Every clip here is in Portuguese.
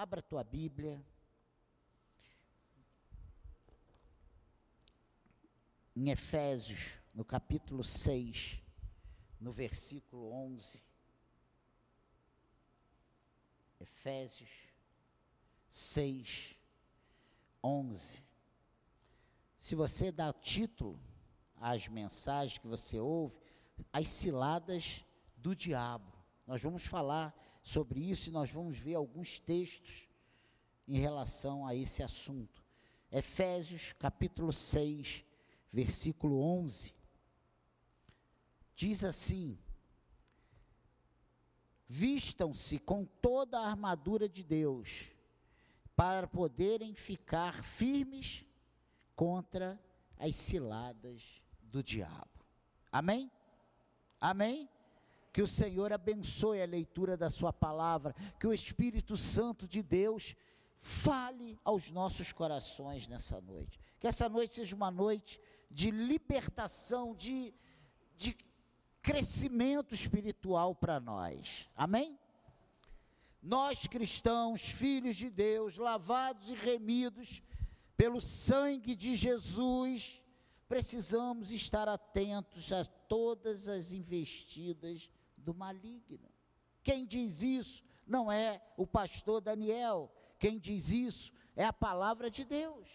Abra a tua Bíblia. Em Efésios, no capítulo 6, no versículo 11. Efésios 6, 11. Se você dá título às mensagens que você ouve, as ciladas do diabo. Nós vamos falar sobre isso e nós vamos ver alguns textos em relação a esse assunto. Efésios capítulo 6, versículo 11. Diz assim: Vistam-se com toda a armadura de Deus, para poderem ficar firmes contra as ciladas do diabo. Amém? Amém? Que o Senhor abençoe a leitura da Sua palavra, que o Espírito Santo de Deus fale aos nossos corações nessa noite. Que essa noite seja uma noite de libertação, de, de crescimento espiritual para nós. Amém? Nós cristãos, filhos de Deus, lavados e remidos pelo sangue de Jesus, precisamos estar atentos a todas as investidas do maligno. Quem diz isso não é o pastor Daniel, quem diz isso é a palavra de Deus.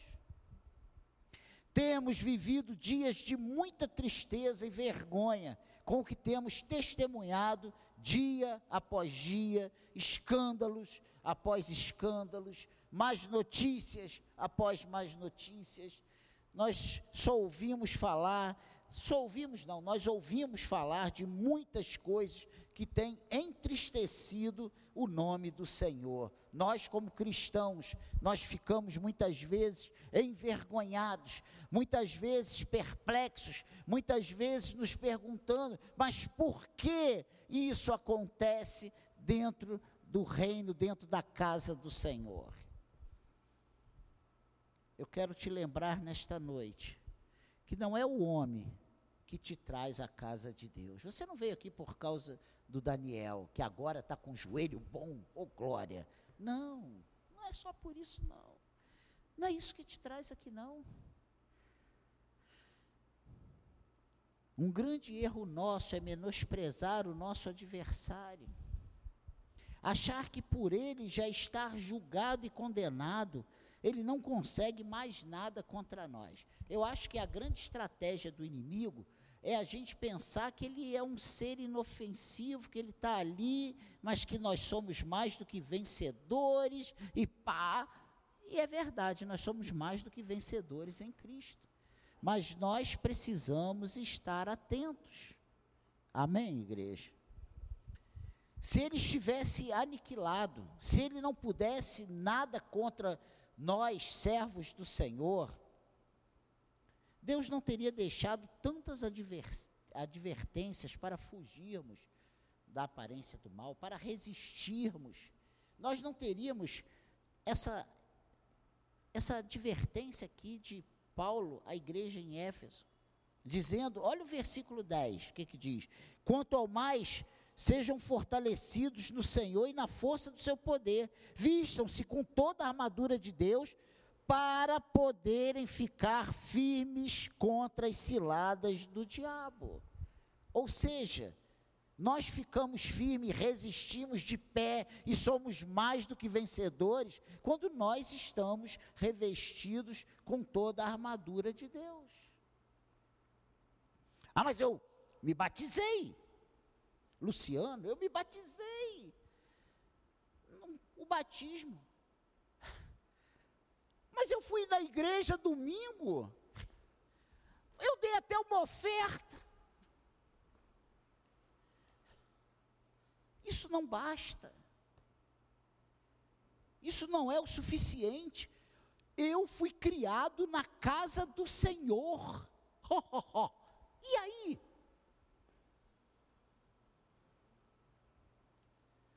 Temos vivido dias de muita tristeza e vergonha com o que temos testemunhado dia após dia, escândalos após escândalos, mais notícias após mais notícias. Nós só ouvimos falar, só ouvimos não, nós ouvimos falar de muitas coisas que têm entristecido o nome do Senhor. Nós, como cristãos, nós ficamos muitas vezes envergonhados, muitas vezes perplexos, muitas vezes nos perguntando, mas por que isso acontece dentro do reino, dentro da casa do Senhor? Eu quero te lembrar nesta noite que não é o homem que te traz à casa de Deus. Você não veio aqui por causa do Daniel, que agora está com o joelho bom, ô oh glória. Não, não é só por isso, não. Não é isso que te traz aqui, não. Um grande erro nosso é menosprezar o nosso adversário. Achar que por ele já estar julgado e condenado, ele não consegue mais nada contra nós. Eu acho que a grande estratégia do inimigo é a gente pensar que ele é um ser inofensivo, que ele está ali, mas que nós somos mais do que vencedores, e pá. E é verdade, nós somos mais do que vencedores em Cristo mas nós precisamos estar atentos. Amém, igreja? Se ele estivesse aniquilado, se ele não pudesse nada contra nós, servos do Senhor, Deus não teria deixado tantas advertências para fugirmos da aparência do mal, para resistirmos. Nós não teríamos essa, essa advertência aqui de Paulo à igreja em Éfeso, dizendo: olha o versículo 10, o que, que diz? Quanto ao mais, sejam fortalecidos no Senhor e na força do seu poder, vistam-se com toda a armadura de Deus, para poderem ficar firmes contra as ciladas do diabo. Ou seja, nós ficamos firmes, resistimos de pé e somos mais do que vencedores quando nós estamos revestidos com toda a armadura de Deus. Ah, mas eu me batizei. Luciano, eu me batizei. O batismo. Mas eu fui na igreja domingo. Eu dei até uma oferta. Isso não basta. Isso não é o suficiente. Eu fui criado na casa do Senhor. E aí?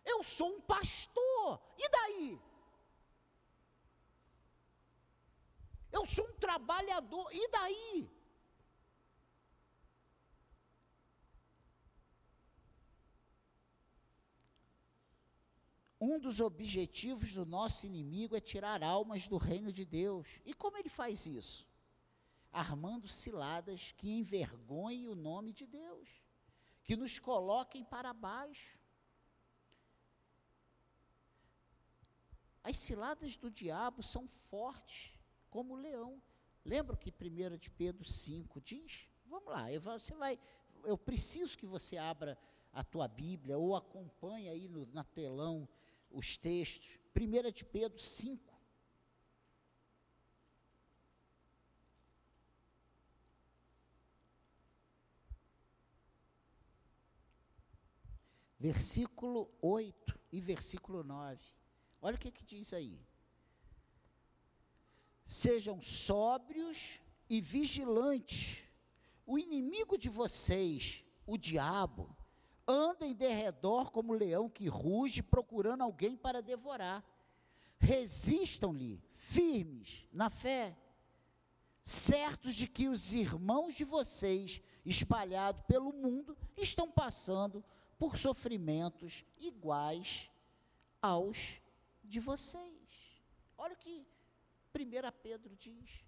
Eu sou um pastor. E daí? Eu sou um trabalhador. E daí? um dos objetivos do nosso inimigo é tirar almas do reino de Deus. E como ele faz isso? Armando ciladas que envergonhem o nome de Deus, que nos coloquem para baixo. As ciladas do diabo são fortes como o leão. Lembra que 1 de Pedro 5 diz? Vamos lá, eu, você vai, eu preciso que você abra a tua Bíblia ou acompanhe aí no, na telão os textos. 1 de Pedro 5. Versículo 8 e versículo 9. Olha o que, que diz aí. Sejam sóbrios e vigilantes. O inimigo de vocês, o diabo, anda em derredor como leão que ruge, procurando alguém para devorar. Resistam-lhe, firmes na fé, certos de que os irmãos de vocês, espalhados pelo mundo, estão passando por sofrimentos iguais aos de vocês. Olha o que 1 Pedro diz.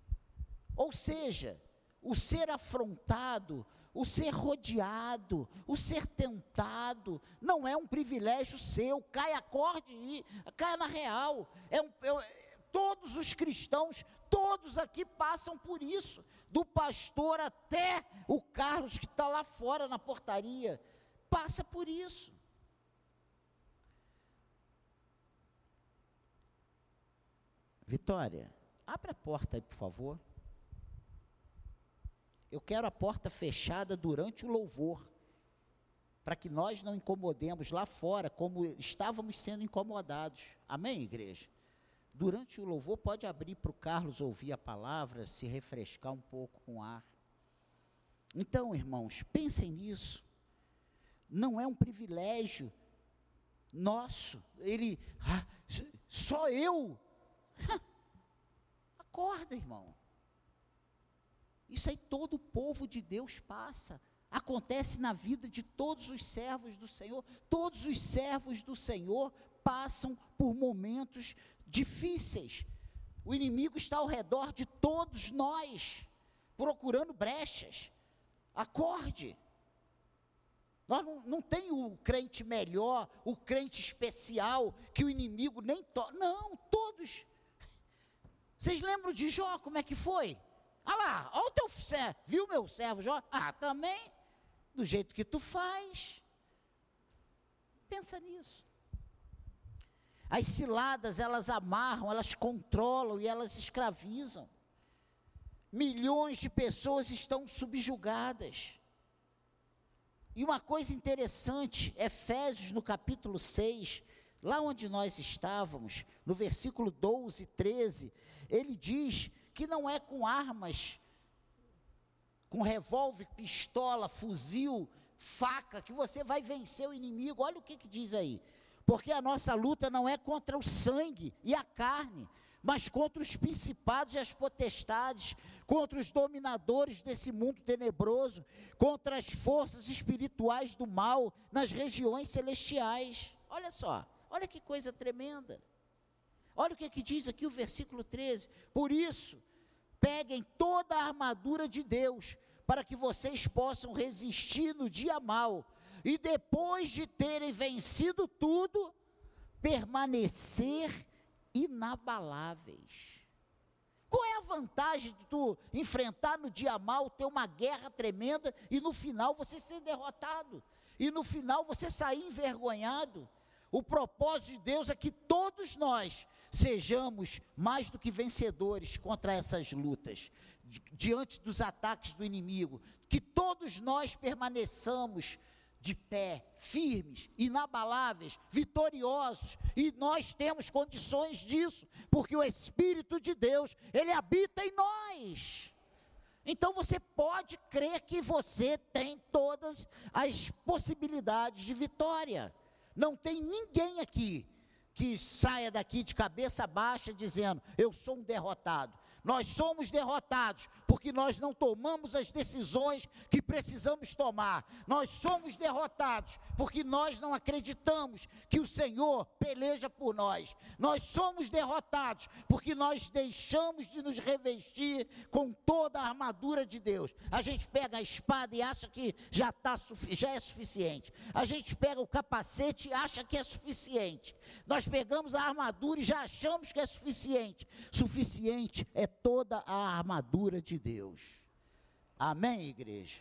Ou seja, o ser afrontado, o ser rodeado, o ser tentado, não é um privilégio seu, cai acorde e cai na real. É um, é, todos os cristãos, todos aqui passam por isso, do pastor até o Carlos que está lá fora na portaria, passa por isso. Vitória, abra a porta aí, por favor. Eu quero a porta fechada durante o louvor, para que nós não incomodemos lá fora como estávamos sendo incomodados. Amém, igreja? Durante o louvor, pode abrir para o Carlos ouvir a palavra, se refrescar um pouco com ar. Então, irmãos, pensem nisso. Não é um privilégio nosso. Ele, ah, só eu. Acorda, irmão. Isso aí todo o povo de Deus passa. Acontece na vida de todos os servos do Senhor. Todos os servos do Senhor passam por momentos difíceis. O inimigo está ao redor de todos nós, procurando brechas. Acorde. Nós não, não tem o crente melhor, o crente especial, que o inimigo nem toca. Não, todos. Vocês lembram de Jó, como é que foi? Ah lá, olha o teu servo, viu meu servo Jó? Ah, também, do jeito que tu faz. Pensa nisso. As ciladas, elas amarram, elas controlam e elas escravizam. Milhões de pessoas estão subjugadas. E uma coisa interessante, Efésios no capítulo 6, lá onde nós estávamos, no versículo 12 e 13, ele diz que não é com armas, com revólver, pistola, fuzil, faca, que você vai vencer o inimigo. Olha o que, que diz aí. Porque a nossa luta não é contra o sangue e a carne, mas contra os principados e as potestades, contra os dominadores desse mundo tenebroso, contra as forças espirituais do mal nas regiões celestiais. Olha só, olha que coisa tremenda. Olha o que, que diz aqui o versículo 13. Por isso, peguem toda a armadura de Deus, para que vocês possam resistir no dia mal, e depois de terem vencido tudo, permanecer inabaláveis. Qual é a vantagem de tu enfrentar no dia mal, ter uma guerra tremenda e no final você ser derrotado? E no final você sair envergonhado? O propósito de Deus é que todos nós sejamos mais do que vencedores contra essas lutas, diante dos ataques do inimigo, que todos nós permaneçamos de pé, firmes, inabaláveis, vitoriosos, e nós temos condições disso, porque o Espírito de Deus, ele habita em nós. Então você pode crer que você tem todas as possibilidades de vitória. Não tem ninguém aqui que saia daqui de cabeça baixa dizendo: Eu sou um derrotado. Nós somos derrotados porque nós não tomamos as decisões que precisamos tomar. Nós somos derrotados porque nós não acreditamos que o Senhor peleja por nós. Nós somos derrotados porque nós deixamos de nos revestir com toda a armadura de Deus. A gente pega a espada e acha que já, tá, já é suficiente. A gente pega o capacete e acha que é suficiente. Nós pegamos a armadura e já achamos que é suficiente. Suficiente é toda a armadura de Deus. Amém, igreja?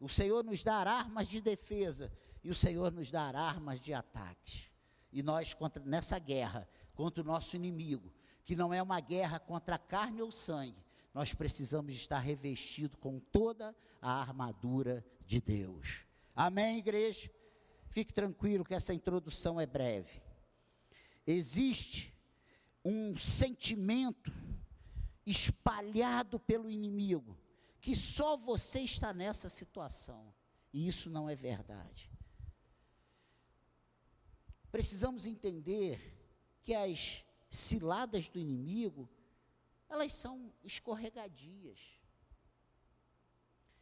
O Senhor nos dá armas de defesa e o Senhor nos dá armas de ataques. E nós, contra, nessa guerra contra o nosso inimigo, que não é uma guerra contra carne ou sangue, nós precisamos estar revestido com toda a armadura de Deus. Amém, igreja? Fique tranquilo que essa introdução é breve. Existe um sentimento espalhado pelo inimigo, que só você está nessa situação. E isso não é verdade. Precisamos entender que as ciladas do inimigo, elas são escorregadias.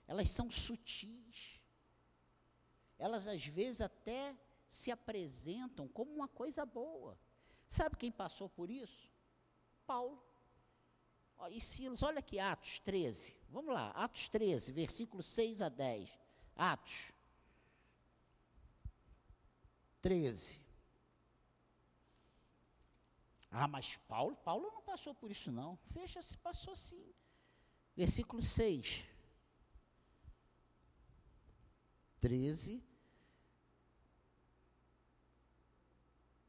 Elas são sutis. Elas às vezes até se apresentam como uma coisa boa. Sabe quem passou por isso? Paulo. E Silas, olha aqui Atos 13. Vamos lá, Atos 13, versículos 6 a 10. Atos 13. Ah, mas Paulo, Paulo não passou por isso não. Fecha, se passou sim. Versículo 6. 13.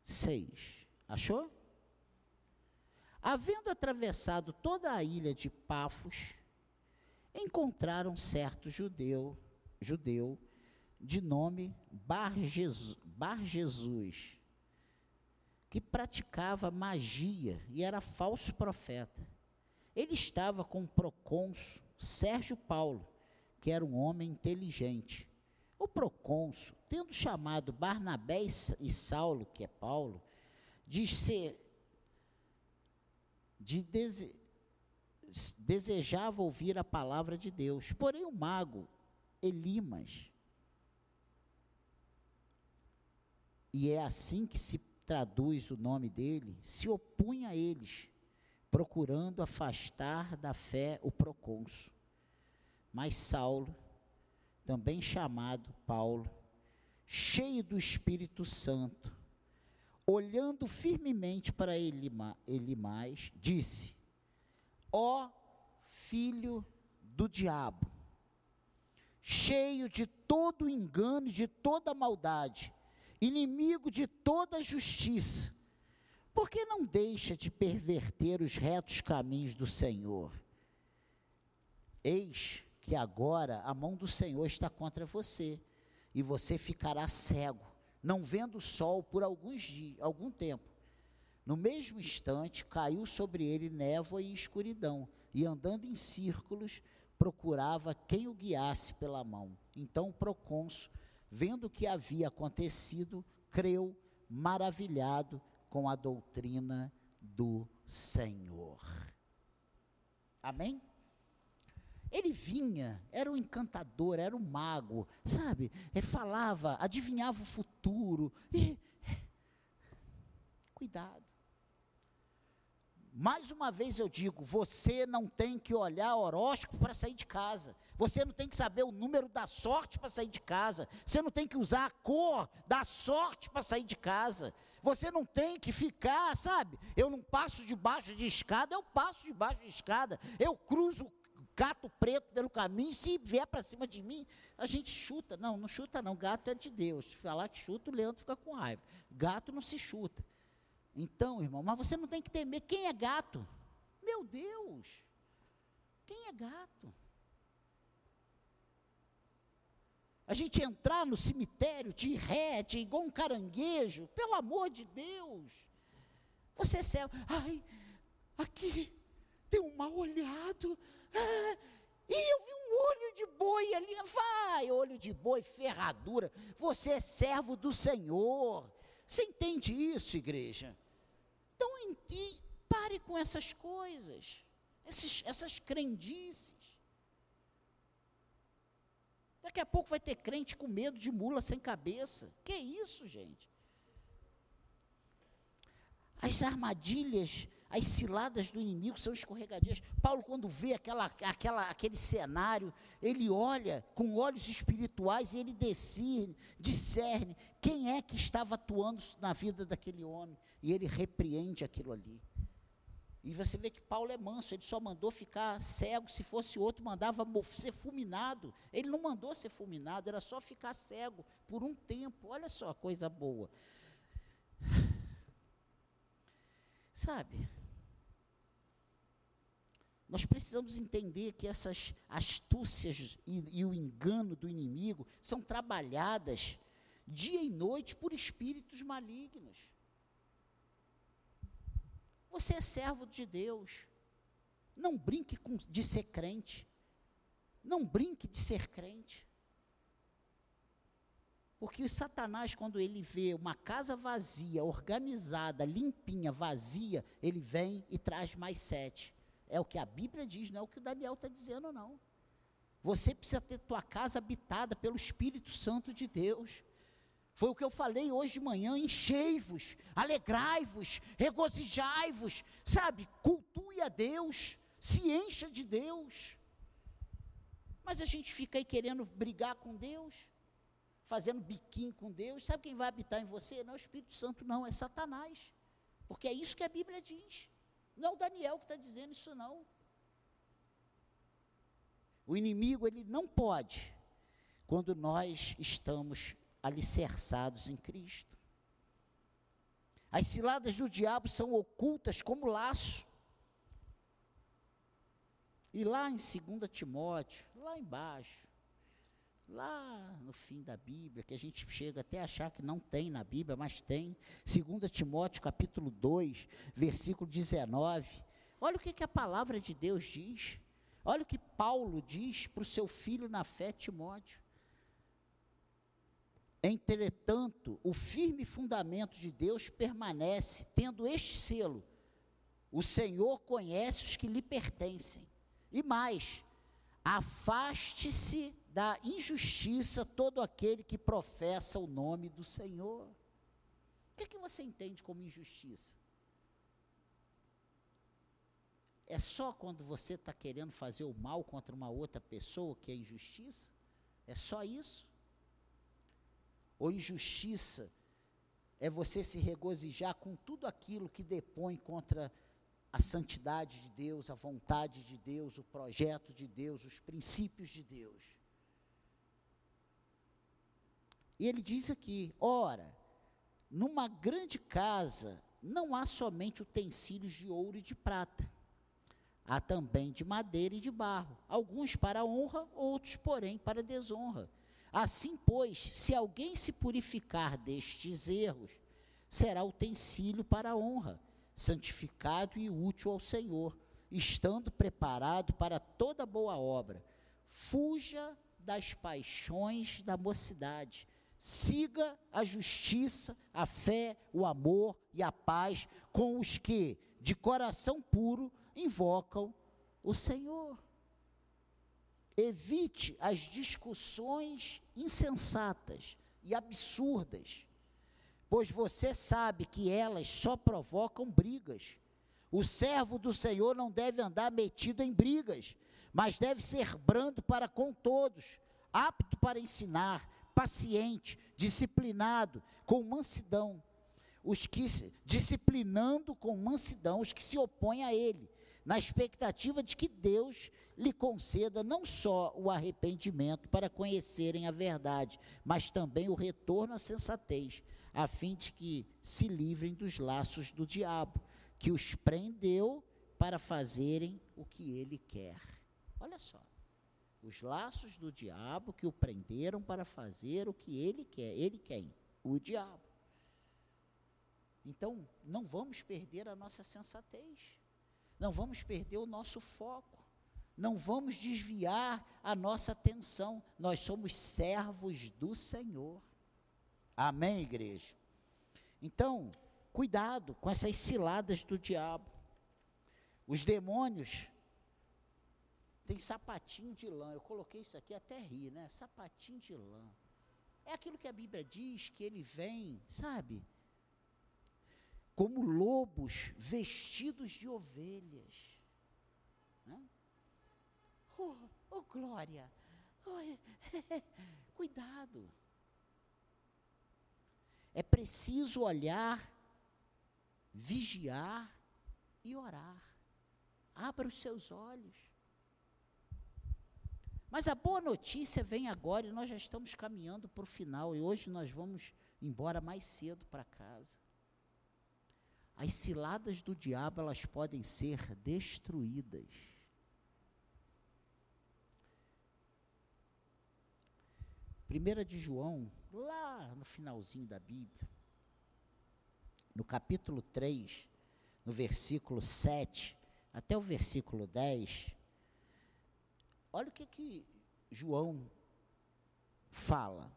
6. Achou? Havendo atravessado toda a ilha de Pafos, encontraram certo judeu, judeu de nome Bar, Jesus, Bar Jesus, que praticava magia e era falso profeta. Ele estava com o procônsul Sérgio Paulo, que era um homem inteligente. O procônsul, tendo chamado Barnabé e Saulo, que é Paulo, de ser de dese, desejava ouvir a palavra de Deus. Porém, o mago Elimas, e é assim que se traduz o nome dele, se opunha a eles, procurando afastar da fé o procônsul. Mas Saulo, também chamado Paulo, cheio do Espírito Santo, olhando firmemente para ele, ele mais, disse: Ó filho do diabo, cheio de todo engano e de toda maldade, inimigo de toda justiça, por que não deixa de perverter os retos caminhos do Senhor? Eis que agora a mão do Senhor está contra você, e você ficará cego não vendo o sol por alguns dias, algum tempo. No mesmo instante, caiu sobre ele névoa e escuridão, e andando em círculos, procurava quem o guiasse pela mão. Então o procônsul, vendo o que havia acontecido, creu, maravilhado com a doutrina do Senhor. Amém? Ele vinha, era um encantador, era um mago, sabe? Ele falava, adivinhava o futuro. E, cuidado. Mais uma vez eu digo, você não tem que olhar horóscopo para sair de casa. Você não tem que saber o número da sorte para sair de casa. Você não tem que usar a cor da sorte para sair de casa. Você não tem que ficar, sabe? Eu não passo debaixo de escada, eu passo debaixo de escada. Eu cruzo gato preto pelo caminho, se vier para cima de mim, a gente chuta. Não, não chuta não, gato é de Deus. Falar que chuta, o Leandro fica com raiva. Gato não se chuta. Então, irmão, mas você não tem que temer. Quem é gato? Meu Deus! Quem é gato? A gente entrar no cemitério de ré, de igual um caranguejo, pelo amor de Deus. Você é céu. Ai, aqui tem um mal olhado. Ah, e eu vi um olho de boi ali. Vai, olho de boi, ferradura. Você é servo do Senhor. Você entende isso, igreja? Então, pare com essas coisas. Esses, essas crendices. Daqui a pouco vai ter crente com medo de mula sem cabeça. Que isso, gente? As armadilhas, as ciladas do inimigo são escorregadias. Paulo, quando vê aquela, aquela, aquele cenário, ele olha com olhos espirituais e ele discerne, discerne quem é que estava atuando na vida daquele homem. E ele repreende aquilo ali. E você vê que Paulo é manso, ele só mandou ficar cego, se fosse outro, mandava ser fulminado. Ele não mandou ser fulminado, era só ficar cego por um tempo. Olha só, coisa boa. Sabe? Nós precisamos entender que essas astúcias e, e, o engano do inimigo são trabalhadas dia e noite por espíritos malignos. Você é servo de Deus. Não brinque com, de ser crente. Não brinque de ser crente. Porque Satanás, quando ele vê uma casa vazia, organizada, limpinha, vazia, ele vem e traz mais sete. É o que a Bíblia diz, não é o que o Daniel está dizendo, não. Você precisa ter tua casa habitada pelo Espírito Santo de Deus. Foi o que eu falei hoje de manhã: enchei-vos, alegrai-vos, regozijai-vos, sabe? Cultue a Deus, se encha de Deus. Mas a gente fica aí querendo brigar com Deus fazendo biquinho com Deus, sabe quem vai habitar em você? Não é o Espírito Santo, não, é Satanás. Porque é isso que a Bíblia diz. Não é o Daniel que está dizendo isso, não. O inimigo, ele não pode, quando nós estamos alicerçados em Cristo. As ciladas do diabo são ocultas como laço. E lá em 2 Timóteo, lá embaixo, lá no fim da Bíblia, que a gente chega até a achar que não tem na Bíblia, mas tem, 2 Timóteo capítulo 2, versículo 19. Olha o que, que a palavra de Deus diz. Olha o que Paulo diz para o seu filho na fé, Timóteo. Entretanto, o firme fundamento de Deus permanece, tendo este selo: o Senhor conhece os que lhe pertencem. E mais, afaste-se da injustiça todo aquele que professa o nome do Senhor. O que, é que você entende como injustiça? É só quando você está querendo fazer o mal contra uma outra pessoa que é injustiça? É só isso? Ou injustiça é você se regozijar com tudo aquilo que depõe contra a santidade de Deus, a vontade de Deus, o projeto de Deus, os princípios de Deus. E ele diz aqui: ora, numa grande casa não há somente utensílios de ouro e de prata, há também de madeira e de barro, alguns para honra, outros, porém, para desonra. Assim, pois, se alguém se purificar destes erros, será utensílio para honra, santificado e útil ao Senhor, estando preparado para toda boa obra. Fuja das paixões da mocidade Siga a justiça, a fé, o amor e a paz com os que, de coração puro, invocam o Senhor. Evite as discussões insensatas e absurdas, pois você sabe que elas só provocam brigas. O servo do Senhor não deve andar metido em brigas, mas deve ser brando para com todos, apto para ensinar, paciente, disciplinado, com mansidão. Os que disciplinando com mansidão os que se opõem a ele, na expectativa de que Deus lhe conceda não só o arrependimento para conhecerem a verdade, mas também o retorno à sensatez, a fim de que se livrem dos laços do diabo, que os prendeu para fazerem o que ele quer. Olha só os laços do diabo que o prenderam para fazer o que ele quer. Ele quem? O diabo. Então, não vamos perder a nossa sensatez. Não vamos perder o nosso foco. Não vamos desviar a nossa atenção. Nós somos servos do Senhor. Amém, igreja? Então, cuidado com essas ciladas do diabo. Os demônios tem sapatinho de lã. Eu coloquei isso aqui até ri, né? Sapatinho de lã. É aquilo que a Bíblia diz que ele vem, sabe? Como lobos vestidos de ovelhas. Né? Oh, oh, glória! Oh, cuidado! É preciso olhar, vigiar e orar. Abra os seus olhos. Mas a boa notícia vem agora e nós já estamos caminhando para o final e hoje nós vamos embora mais cedo para casa. As ciladas do diabo elas podem ser destruídas. Primeira de João, lá no finalzinho da Bíblia, no capítulo 3, no versículo 7 até o versículo 10, olha o que que João fala.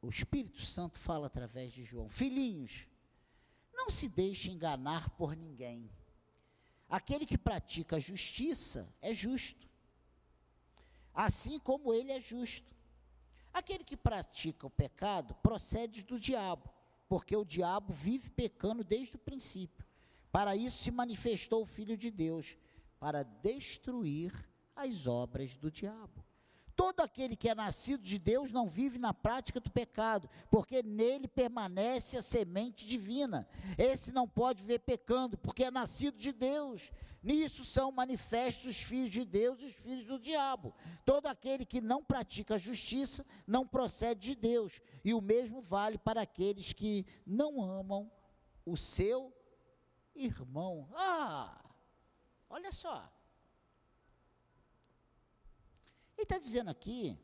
O Espírito Santo fala através de João: Filhinhos, não se deixe enganar por ninguém. Aquele que pratica a justiça é justo, assim como ele é justo. Aquele que pratica o pecado procede do diabo, porque o diabo vive pecando desde o princípio. Para isso se manifestou o Filho de Deus, para destruir as obras do diabo. Todo aquele que é nascido de Deus não vive na prática do pecado, porque nele permanece a semente divina. Esse não pode viver pecando, porque é nascido de Deus. Nisso são manifestos os filhos de Deus e os filhos do diabo. Todo aquele que não pratica a justiça não procede de Deus, e o mesmo vale para aqueles que não amam o seu irmão. Ah, olha só. Ele está dizendo aqui: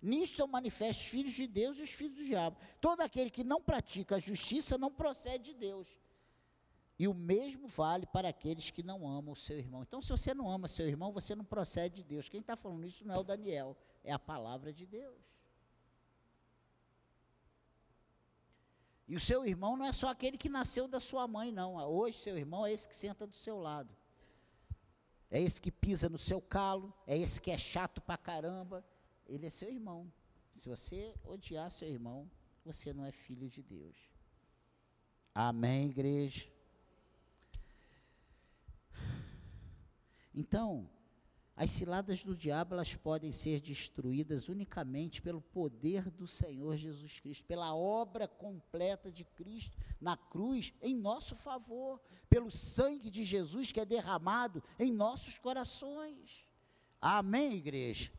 nisso são manifestos os filhos de Deus e os filhos do diabo. Todo aquele que não pratica a justiça não procede de Deus. E o mesmo vale para aqueles que não amam o seu irmão. Então, se você não ama seu irmão, você não procede de Deus. Quem está falando isso não é o Daniel, é a palavra de Deus. E o seu irmão não é só aquele que nasceu da sua mãe, não. Hoje, seu irmão é esse que senta do seu lado. É esse que pisa no seu calo, é esse que é chato pra caramba. Ele é seu irmão. Se você odiar seu irmão, você não é filho de Deus. Amém, igreja? Então, as ciladas do diabo elas podem ser destruídas unicamente pelo poder do Senhor Jesus Cristo, pela obra completa de Cristo na cruz em nosso favor, pelo sangue de Jesus que é derramado em nossos corações. Amém, igreja.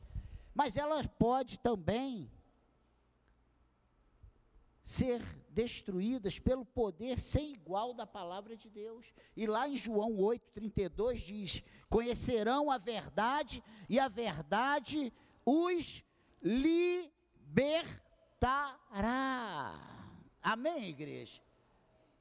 Mas ela pode também ser destruídas pelo poder sem igual da palavra de Deus. E lá em João 8:32 diz: "Conhecerão a verdade e a verdade os libertará." Amém, igreja.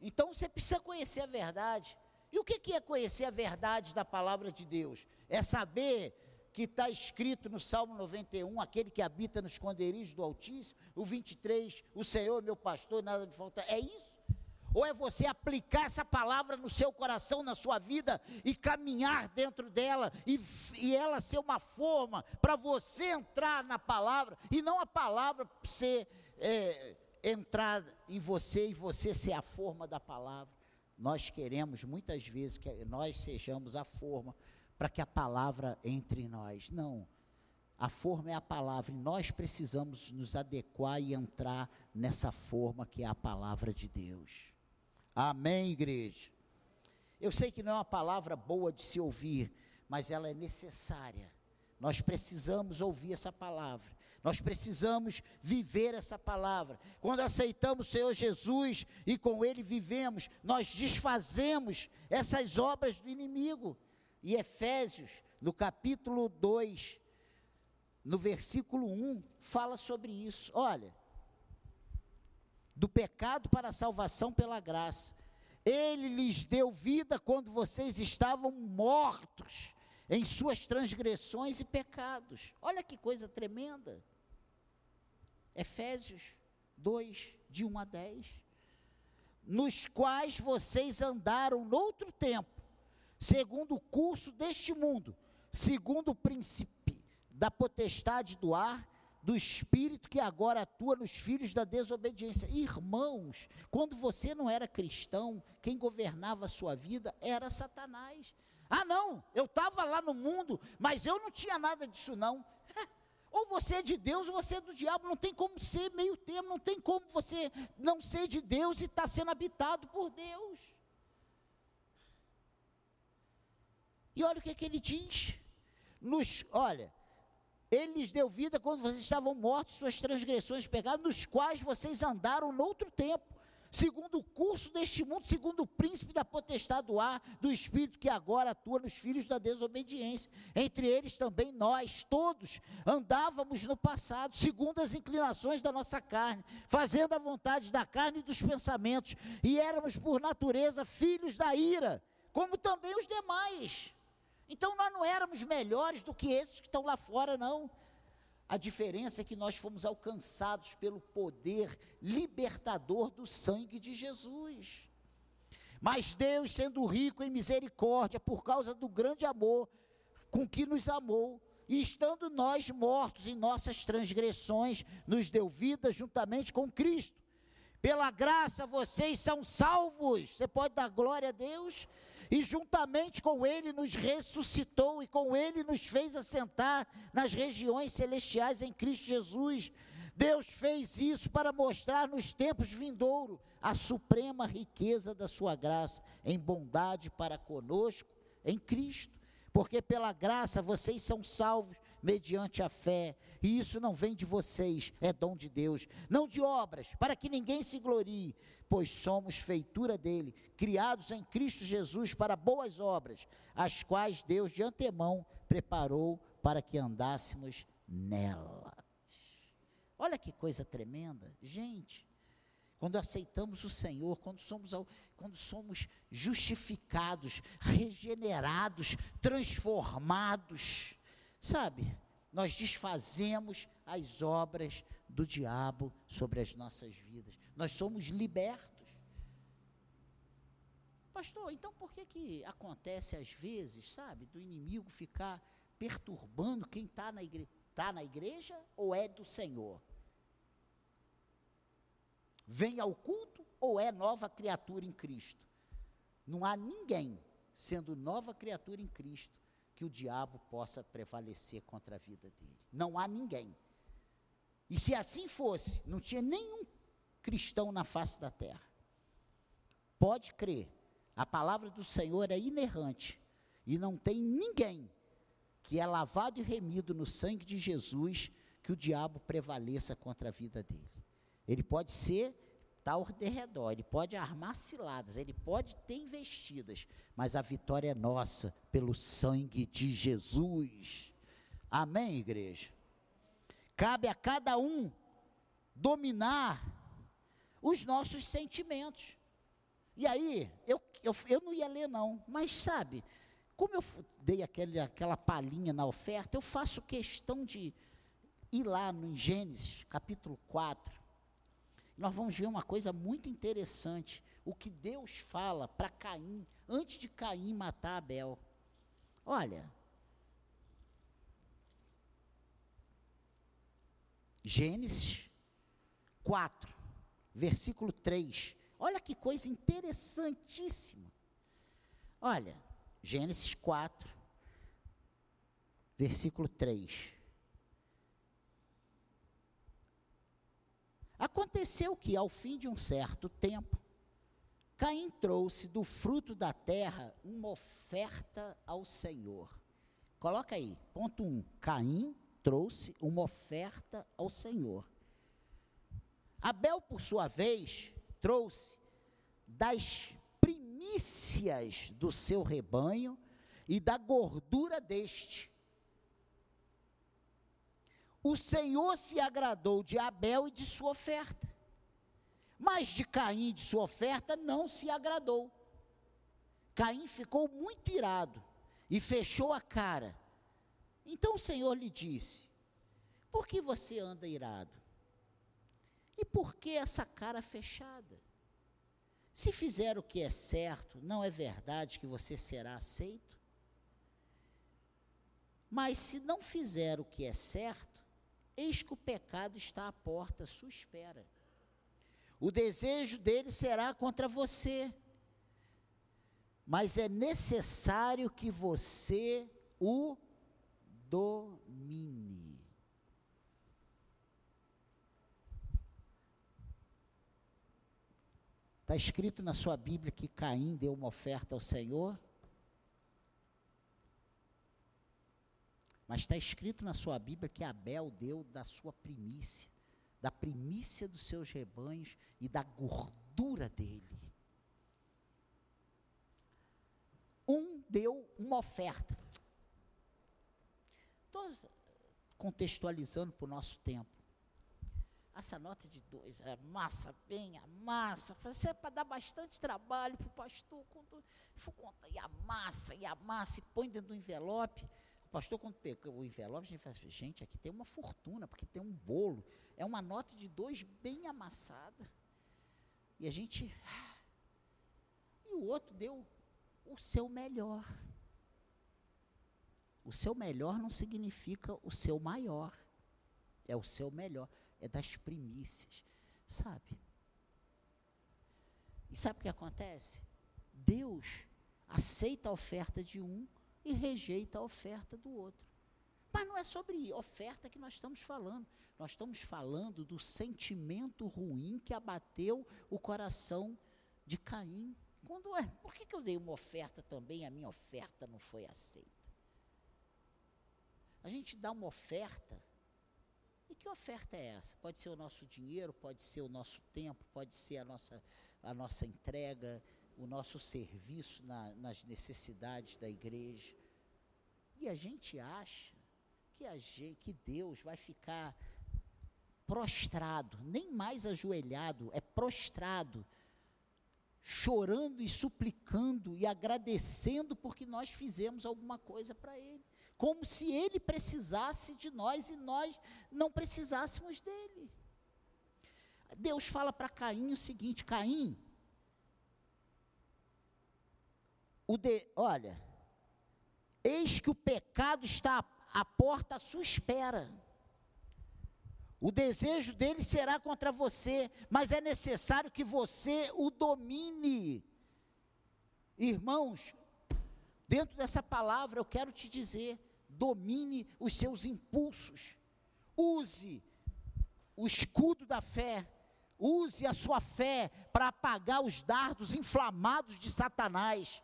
Então você precisa conhecer a verdade. E o que é conhecer a verdade da palavra de Deus? É saber que está escrito no Salmo 91, aquele que habita no esconderijo do Altíssimo, o 23, o Senhor meu pastor, nada me falta. É isso? Ou é você aplicar essa palavra no seu coração, na sua vida e caminhar dentro dela e, e ela ser uma forma para você entrar na palavra e não a palavra ser é, entrar em você e você ser a forma da palavra. Nós queremos muitas vezes que nós sejamos a forma, para que a palavra entre em nós. Não. A forma é a palavra e nós precisamos nos adequar e entrar nessa forma que é a palavra de Deus. Amém, igreja? Eu sei que não é uma palavra boa de se ouvir, mas ela é necessária. Nós precisamos ouvir essa palavra. Nós precisamos viver essa palavra. Quando aceitamos o Senhor Jesus e com Ele vivemos, nós desfazemos essas obras do inimigo. E Efésios, no capítulo 2, no versículo 1, fala sobre isso. Olha, do pecado para a salvação pela graça. Ele lhes deu vida quando vocês estavam mortos em suas transgressões e pecados. Olha que coisa tremenda. Efésios 2, de 1 a 10. Nos quais vocês andaram noutro tempo segundo o curso deste mundo, segundo o princípio da potestade do ar, do espírito que agora atua nos filhos da desobediência. Irmãos, quando você não era cristão, quem governava a sua vida era Satanás. Ah, não, eu estava lá no mundo, mas eu não tinha nada disso, não. Ou você é de Deus ou você é do diabo, não tem como ser meio termo, não tem como você não ser de Deus e estar tá sendo habitado por Deus. E olha o que, é que ele diz. Nos, olha, ele lhes deu vida quando vocês estavam mortos, suas transgressões pegadas, nos quais vocês andaram noutro tempo, segundo o curso deste mundo, segundo o príncipe da potestade do ar, do espírito que agora atua nos filhos da desobediência. Entre eles também nós, todos, andávamos no passado, segundo as inclinações da nossa carne, fazendo a vontade da carne e dos pensamentos, e éramos por natureza filhos da ira, como também os demais. Então nós não éramos melhores do que esses que estão lá fora, não. A diferença é que nós fomos alcançados pelo poder libertador do sangue de Jesus. Mas Deus, sendo rico em misericórdia, por causa do grande amor com que nos amou, e estando nós mortos em nossas transgressões, nos deu vida juntamente com Cristo. Pela graça vocês são salvos. Você pode dar glória a Deus? E juntamente com ele nos ressuscitou e com ele nos fez assentar nas regiões celestiais em Cristo Jesus. Deus fez isso para mostrar nos tempos vindouros a suprema riqueza da sua graça em bondade para conosco em Cristo. Porque pela graça vocês são salvos mediante a fé, e isso não vem de vocês, é dom de Deus, não de obras, para que ninguém se glorie, pois somos feitura dele, criados em Cristo Jesus para boas obras, as quais Deus de antemão preparou para que andássemos nelas. Olha que coisa tremenda, gente. Quando aceitamos o Senhor, quando somos, quando somos justificados, regenerados, transformados, Sabe, nós desfazemos as obras do diabo sobre as nossas vidas. Nós somos libertos. Pastor, então por que que acontece às vezes, sabe, do inimigo ficar perturbando quem está na, igre tá na igreja ou é do Senhor? Vem ao culto ou é nova criatura em Cristo? Não há ninguém sendo nova criatura em Cristo que o diabo possa prevalecer contra a vida dele. Não há ninguém. E se assim fosse, não tinha nenhum cristão na face da terra. Pode crer, a palavra do Senhor é inerrante e não tem ninguém que é lavado e remido no sangue de Jesus que o diabo prevaleça contra a vida dele. Ele pode ser está ao redor, ele pode armar ciladas, ele pode ter investidas, mas a vitória é nossa pelo sangue de Jesus. Amém, igreja? Cabe a cada um dominar os nossos sentimentos. E aí, eu, eu, eu não ia ler, não, mas sabe, como eu dei aquele, aquela palhinha na oferta, eu faço questão de ir lá no Gênesis, capítulo 4, nós vamos ver uma coisa muito interessante. O que Deus fala para Caim, antes de Caim matar Abel. Olha. Gênesis 4, versículo 3. Olha que coisa interessantíssima. Olha, Gênesis 4, versículo 3. Aconteceu que, ao fim de um certo tempo, Caim trouxe do fruto da terra uma oferta ao Senhor. Coloca aí, ponto 1. Um, Caim trouxe uma oferta ao Senhor. Abel, por sua vez, trouxe das primícias do seu rebanho e da gordura deste o Senhor se agradou de Abel e de sua oferta. Mas de Caim e de sua oferta não se agradou. Caim ficou muito irado e fechou a cara. Então o Senhor lhe disse: Por que você anda irado? E por que essa cara fechada? Se fizer o que é certo, não é verdade que você será aceito? Mas se não fizer o que é certo, eis que o pecado está à porta, à sua espera. O desejo dele será contra você, mas é necessário que você o domine. Está escrito na sua Bíblia que Caim deu uma oferta ao Senhor? Mas está escrito na sua Bíblia que Abel deu da sua primícia, da primícia dos seus rebanhos e da gordura dele. Um deu uma oferta. Estou contextualizando para o nosso tempo. Essa nota de dois, amassa bem, amassa. Isso é para dar bastante trabalho para o pastor. Quando conta, e amassa, e amassa, e põe dentro do envelope. O pastor, quando pegou o envelope, a gente fala assim, gente, aqui tem uma fortuna, porque tem um bolo. É uma nota de dois bem amassada. E a gente. E o outro deu o seu melhor. O seu melhor não significa o seu maior. É o seu melhor. É das primícias. Sabe? E sabe o que acontece? Deus aceita a oferta de um e rejeita a oferta do outro. Mas não é sobre oferta que nós estamos falando. Nós estamos falando do sentimento ruim que abateu o coração de Caim. Quando é, por que, que eu dei uma oferta também, a minha oferta não foi aceita? A gente dá uma oferta, e que oferta é essa? Pode ser o nosso dinheiro, pode ser o nosso tempo, pode ser a nossa, a nossa entrega, o nosso serviço na, nas necessidades da igreja. E a gente acha que, a gente, que Deus vai ficar prostrado, nem mais ajoelhado, é prostrado chorando e suplicando e agradecendo porque nós fizemos alguma coisa para Ele. Como se Ele precisasse de nós e nós não precisássemos dele. Deus fala para Caim o seguinte: Caim, o de, olha, eis que o pecado está à porta à sua espera. O desejo dele será contra você, mas é necessário que você o domine. Irmãos, dentro dessa palavra eu quero te dizer: domine os seus impulsos, use o escudo da fé, use a sua fé para apagar os dardos inflamados de Satanás.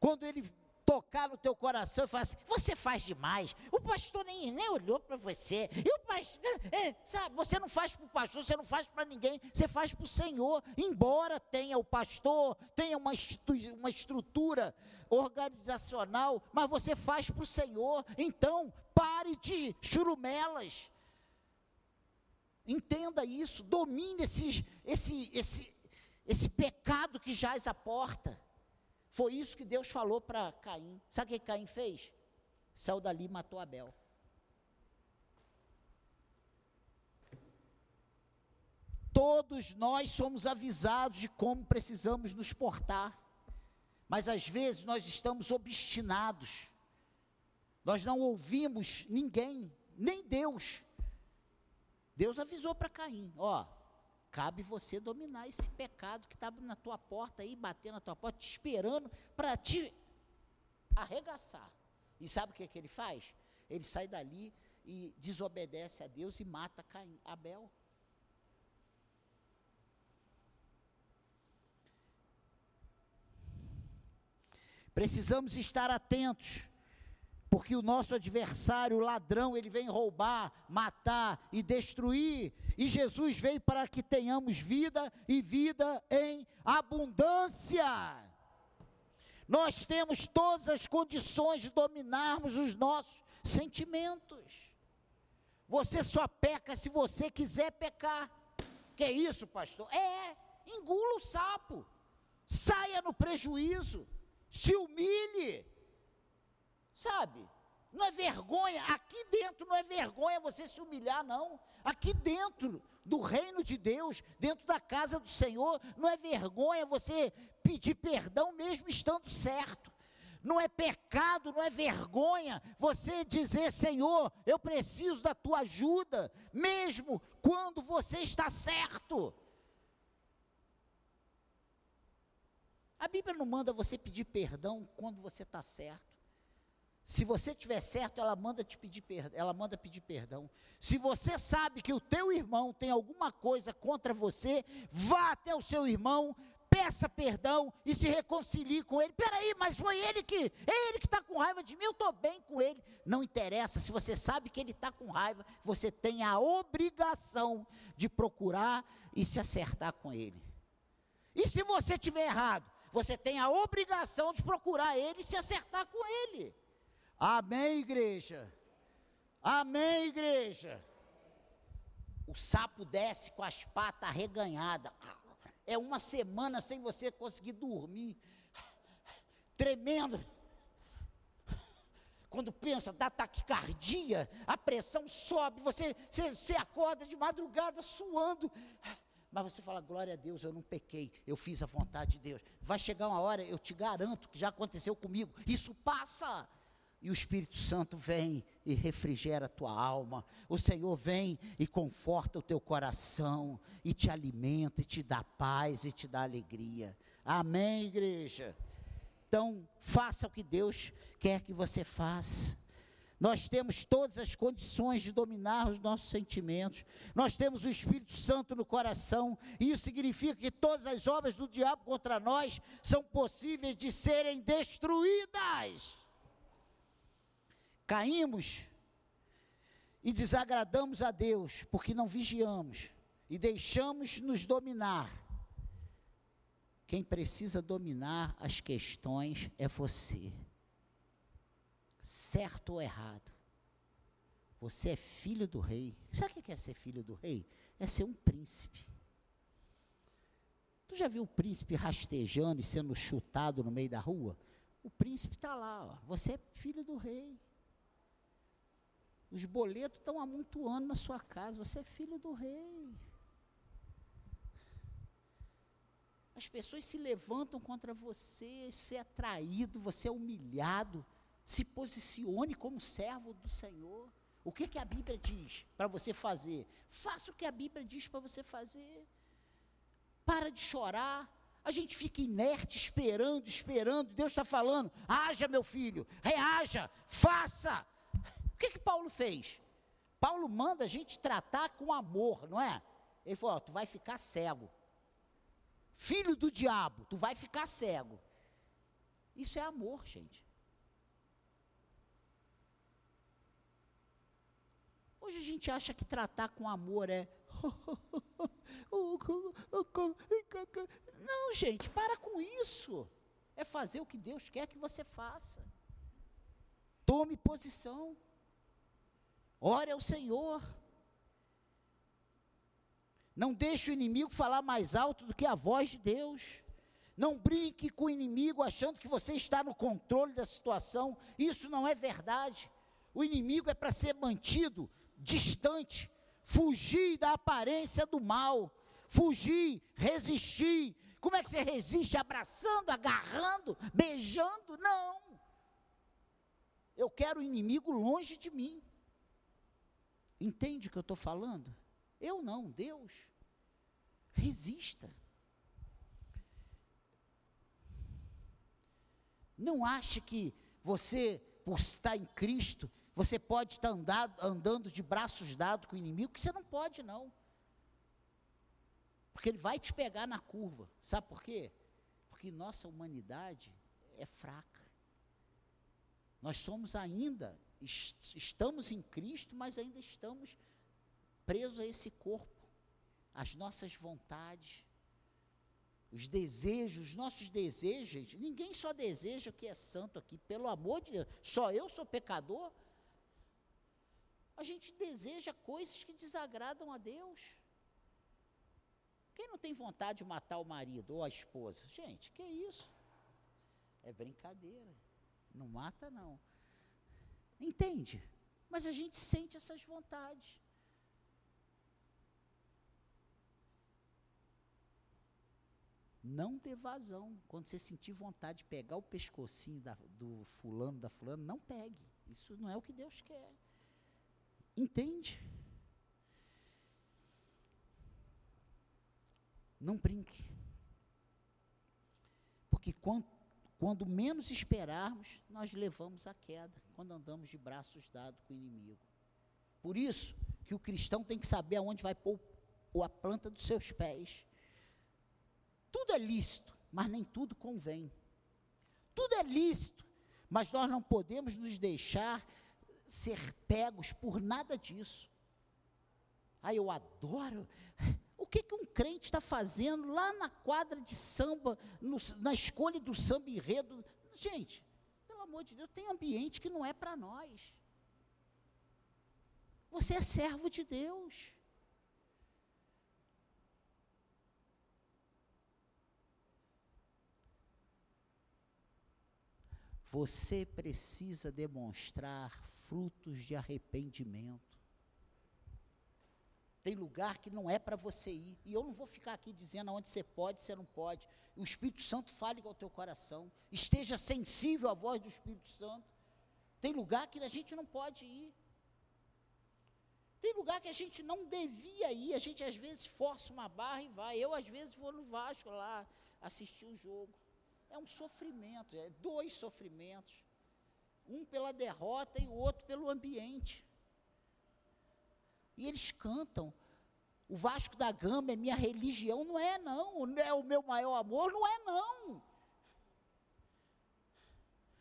Quando ele tocar no teu coração e falar assim: você faz demais, o pastor nem, nem olhou para você, e o pastor, é, sabe, você não faz para o pastor, você não faz para ninguém, você faz para o Senhor, embora tenha o pastor, tenha uma, uma estrutura organizacional, mas você faz para o Senhor, então pare de churumelas. Entenda isso, domine esse, esse, esse, esse pecado que jaz à porta. Foi isso que Deus falou para Caim. Sabe o que Caim fez? Saiu dali e matou Abel. Todos nós somos avisados de como precisamos nos portar, mas às vezes nós estamos obstinados, nós não ouvimos ninguém, nem Deus. Deus avisou para Caim: ó, Cabe você dominar esse pecado que está na tua porta aí, batendo na tua porta, te esperando para te arregaçar. E sabe o que, é que ele faz? Ele sai dali e desobedece a Deus e mata Caim, Abel. Precisamos estar atentos porque o nosso adversário, o ladrão, ele vem roubar, matar e destruir. E Jesus veio para que tenhamos vida e vida em abundância. Nós temos todas as condições de dominarmos os nossos sentimentos. Você só peca se você quiser pecar. Que é isso, pastor? É, engula o sapo. Saia no prejuízo. Se humilhe Sabe? Não é vergonha, aqui dentro não é vergonha você se humilhar, não. Aqui dentro do reino de Deus, dentro da casa do Senhor. Não é vergonha você pedir perdão mesmo estando certo. Não é pecado, não é vergonha você dizer, Senhor, eu preciso da tua ajuda, mesmo quando você está certo. A Bíblia não manda você pedir perdão quando você está certo. Se você estiver certo, ela manda te pedir perdão, ela manda pedir perdão. Se você sabe que o teu irmão tem alguma coisa contra você, vá até o seu irmão, peça perdão e se reconcilie com ele. Peraí, mas foi ele que, é ele que está com raiva de mim, eu estou bem com ele. Não interessa, se você sabe que ele está com raiva, você tem a obrigação de procurar e se acertar com ele. E se você tiver errado, você tem a obrigação de procurar ele e se acertar com ele. Amém, igreja? Amém, igreja? O sapo desce com as patas arreganhadas. É uma semana sem você conseguir dormir. Tremendo. Quando pensa, dá taquicardia, a pressão sobe, você, você, você acorda de madrugada suando. Mas você fala, glória a Deus, eu não pequei, eu fiz a vontade de Deus. Vai chegar uma hora, eu te garanto que já aconteceu comigo. Isso passa e o Espírito Santo vem e refrigera a tua alma. O Senhor vem e conforta o teu coração, e te alimenta, e te dá paz, e te dá alegria. Amém, igreja? Então, faça o que Deus quer que você faça. Nós temos todas as condições de dominar os nossos sentimentos. Nós temos o Espírito Santo no coração, e isso significa que todas as obras do diabo contra nós são possíveis de serem destruídas caímos e desagradamos a Deus porque não vigiamos e deixamos nos dominar. Quem precisa dominar as questões é você. Certo ou errado. Você é filho do rei. Sabe o que é ser filho do rei? É ser um príncipe. Tu já viu o príncipe rastejando e sendo chutado no meio da rua? O príncipe está lá, ó. você é filho do rei. Os boletos estão amontoando na sua casa. Você é filho do rei. As pessoas se levantam contra você, você é traído, você é humilhado. Se posicione como servo do Senhor. O que, que a Bíblia diz para você fazer? Faça o que a Bíblia diz para você fazer. Para de chorar. A gente fica inerte, esperando, esperando. Deus está falando: haja, meu filho, reaja, faça. O que, que Paulo fez? Paulo manda a gente tratar com amor, não é? Ele falou: ó, tu vai ficar cego. Filho do diabo, tu vai ficar cego. Isso é amor, gente. Hoje a gente acha que tratar com amor é. Não, gente, para com isso. É fazer o que Deus quer que você faça. Tome posição. Ore ao Senhor. Não deixe o inimigo falar mais alto do que a voz de Deus. Não brinque com o inimigo achando que você está no controle da situação. Isso não é verdade. O inimigo é para ser mantido distante, fugir da aparência do mal, fugir, resistir. Como é que você resiste? Abraçando, agarrando, beijando? Não. Eu quero o inimigo longe de mim. Entende o que eu estou falando? Eu não, Deus. Resista. Não ache que você, por estar em Cristo, você pode estar andado, andando de braços dados com o inimigo, que você não pode, não. Porque ele vai te pegar na curva. Sabe por quê? Porque nossa humanidade é fraca. Nós somos ainda estamos em Cristo, mas ainda estamos presos a esse corpo, as nossas vontades, os desejos, os nossos desejos. Ninguém só deseja o que é santo aqui, pelo amor de Deus. Só eu sou pecador. A gente deseja coisas que desagradam a Deus. Quem não tem vontade de matar o marido ou a esposa? Gente, que isso? É brincadeira. Não mata, não. Entende? Mas a gente sente essas vontades. Não dê vazão. Quando você sentir vontade de pegar o pescocinho da, do fulano, da fulana, não pegue. Isso não é o que Deus quer. Entende? Não brinque. Porque quanto quando menos esperarmos, nós levamos a queda, quando andamos de braços dados com o inimigo. Por isso que o cristão tem que saber aonde vai pôr a planta dos seus pés. Tudo é lícito, mas nem tudo convém. Tudo é lícito, mas nós não podemos nos deixar ser pegos por nada disso. Ah, eu adoro. Que, que um crente está fazendo lá na quadra de samba, no, na escolha do samba enredo? Gente, pelo amor de Deus, tem ambiente que não é para nós. Você é servo de Deus. Você precisa demonstrar frutos de arrependimento. Tem lugar que não é para você ir. E eu não vou ficar aqui dizendo aonde você pode, você não pode. O Espírito Santo fale com o teu coração. Esteja sensível à voz do Espírito Santo. Tem lugar que a gente não pode ir. Tem lugar que a gente não devia ir. A gente às vezes força uma barra e vai. Eu às vezes vou no Vasco lá assistir o jogo. É um sofrimento, é dois sofrimentos. Um pela derrota e o outro pelo ambiente. E eles cantam. O Vasco da Gama é minha religião, não é não. É o meu maior amor, não é não.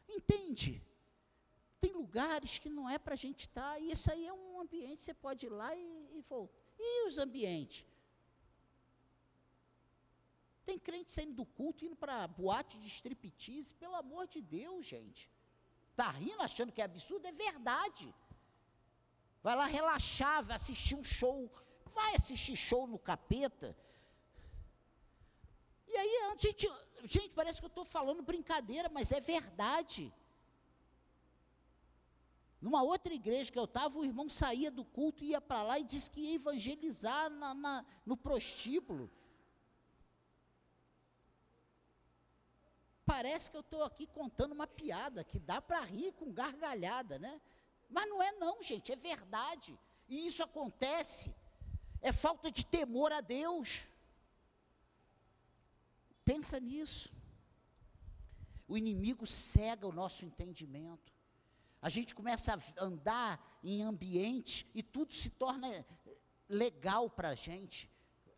Entende? Tem lugares que não é para a gente estar, tá, e isso aí é um ambiente, você pode ir lá e, e voltar. E os ambientes? Tem crente saindo do culto, indo para boate de striptease, pelo amor de Deus, gente. Está rindo, achando que é absurdo? É verdade. Vai lá relaxar, vai assistir um show. Vai assistir show no capeta. E aí, gente, gente parece que eu estou falando brincadeira, mas é verdade. Numa outra igreja que eu estava, o irmão saía do culto, ia para lá e disse que ia evangelizar na, na, no prostíbulo. Parece que eu estou aqui contando uma piada que dá para rir com gargalhada, né? Mas não é não, gente, é verdade. E isso acontece. É falta de temor a Deus. Pensa nisso. O inimigo cega o nosso entendimento. A gente começa a andar em ambiente e tudo se torna legal para a gente,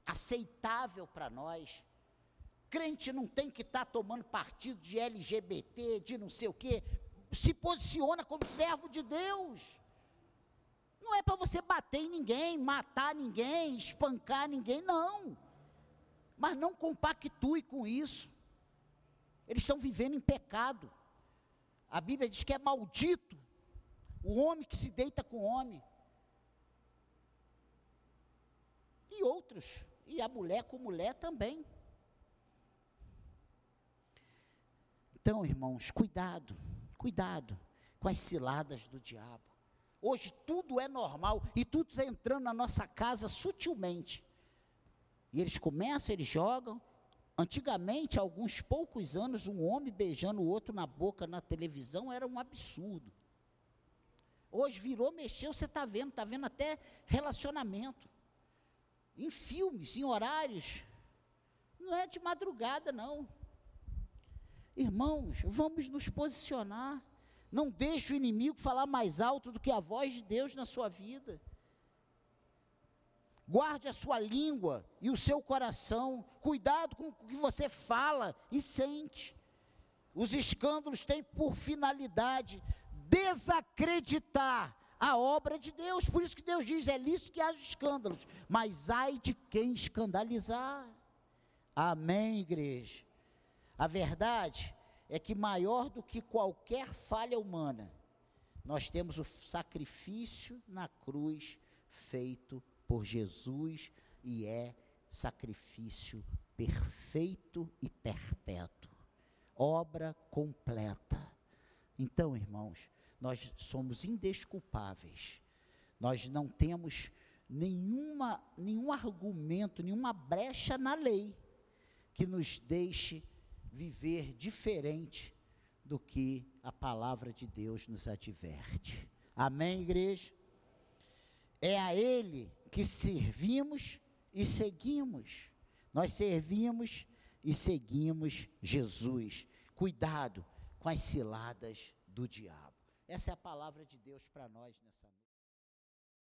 aceitável para nós. Crente não tem que estar tá tomando partido de LGBT, de não sei o quê. Se posiciona como servo de Deus. Não é para você bater em ninguém, matar ninguém, espancar ninguém, não. Mas não compactue com isso. Eles estão vivendo em pecado. A Bíblia diz que é maldito o homem que se deita com o homem. E outros. E a mulher com mulher também. Então, irmãos, cuidado, cuidado com as ciladas do diabo. Hoje tudo é normal e tudo está entrando na nossa casa sutilmente. E eles começam, eles jogam. Antigamente, há alguns poucos anos, um homem beijando o outro na boca na televisão era um absurdo. Hoje virou, mexeu, você está vendo, está vendo até relacionamento. Em filmes, em horários. Não é de madrugada, não. Irmãos, vamos nos posicionar. Não deixe o inimigo falar mais alto do que a voz de Deus na sua vida. Guarde a sua língua e o seu coração. Cuidado com o que você fala e sente. Os escândalos têm por finalidade desacreditar a obra de Deus. Por isso que Deus diz: é lícito que haja escândalos, mas ai de quem escandalizar. Amém, igreja. A verdade é que maior do que qualquer falha humana, nós temos o sacrifício na cruz feito por Jesus e é sacrifício perfeito e perpétuo, obra completa. Então, irmãos, nós somos indesculpáveis. Nós não temos nenhuma, nenhum argumento, nenhuma brecha na lei que nos deixe viver diferente do que a palavra de Deus nos adverte. Amém, igreja? É a Ele que servimos e seguimos. Nós servimos e seguimos Jesus. Cuidado com as ciladas do diabo. Essa é a palavra de Deus para nós nessa noite.